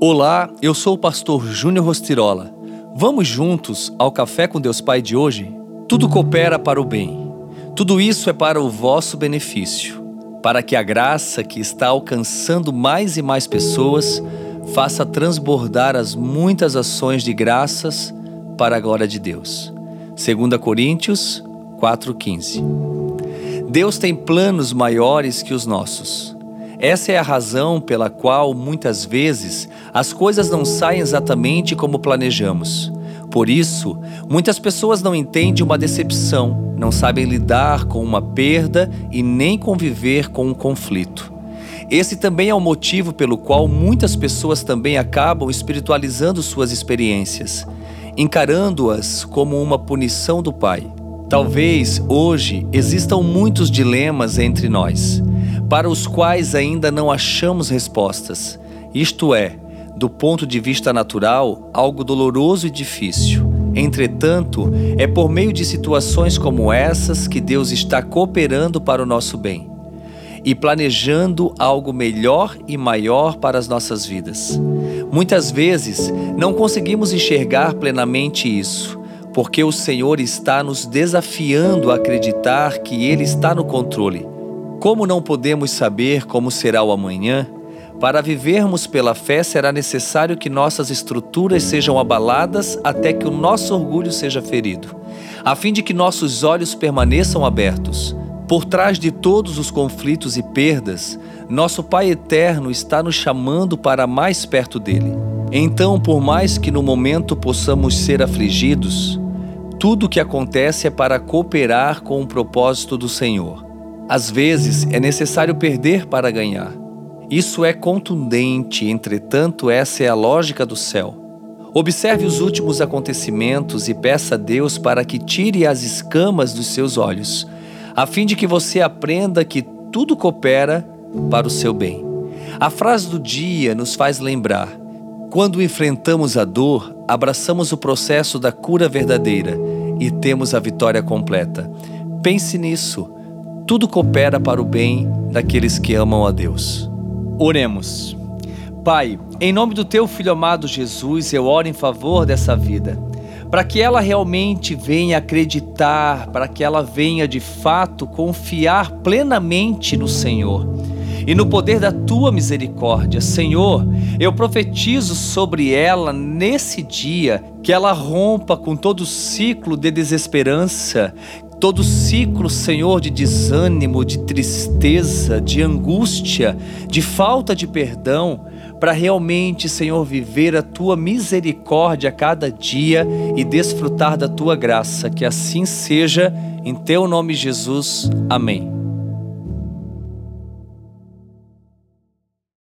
Olá, eu sou o pastor Júnior Rostirola. Vamos juntos ao Café com Deus Pai de hoje? Tudo coopera para o bem. Tudo isso é para o vosso benefício, para que a graça que está alcançando mais e mais pessoas faça transbordar as muitas ações de graças para a glória de Deus. 2 Coríntios 4,15 Deus tem planos maiores que os nossos. Essa é a razão pela qual, muitas vezes, as coisas não saem exatamente como planejamos. Por isso, muitas pessoas não entendem uma decepção, não sabem lidar com uma perda e nem conviver com um conflito. Esse também é o motivo pelo qual muitas pessoas também acabam espiritualizando suas experiências, encarando-as como uma punição do Pai. Talvez hoje existam muitos dilemas entre nós para os quais ainda não achamos respostas. Isto é, do ponto de vista natural, algo doloroso e difícil. Entretanto, é por meio de situações como essas que Deus está cooperando para o nosso bem e planejando algo melhor e maior para as nossas vidas. Muitas vezes não conseguimos enxergar plenamente isso, porque o Senhor está nos desafiando a acreditar que Ele está no controle como não podemos saber como será o amanhã, para vivermos pela fé será necessário que nossas estruturas sejam abaladas até que o nosso orgulho seja ferido, a fim de que nossos olhos permaneçam abertos. Por trás de todos os conflitos e perdas, nosso Pai eterno está nos chamando para mais perto dele. Então, por mais que no momento possamos ser afligidos, tudo o que acontece é para cooperar com o propósito do Senhor. Às vezes é necessário perder para ganhar. Isso é contundente, entretanto, essa é a lógica do céu. Observe os últimos acontecimentos e peça a Deus para que tire as escamas dos seus olhos, a fim de que você aprenda que tudo coopera para o seu bem. A frase do dia nos faz lembrar: quando enfrentamos a dor, abraçamos o processo da cura verdadeira e temos a vitória completa. Pense nisso tudo coopera para o bem daqueles que amam a Deus. Oremos. Pai, em nome do teu filho amado Jesus, eu oro em favor dessa vida, para que ela realmente venha acreditar, para que ela venha de fato confiar plenamente no Senhor e no poder da tua misericórdia. Senhor, eu profetizo sobre ela nesse dia que ela rompa com todo ciclo de desesperança, todo ciclo, Senhor, de desânimo, de tristeza, de angústia, de falta de perdão, para realmente, Senhor, viver a tua misericórdia a cada dia e desfrutar da tua graça. Que assim seja, em teu nome, Jesus. Amém.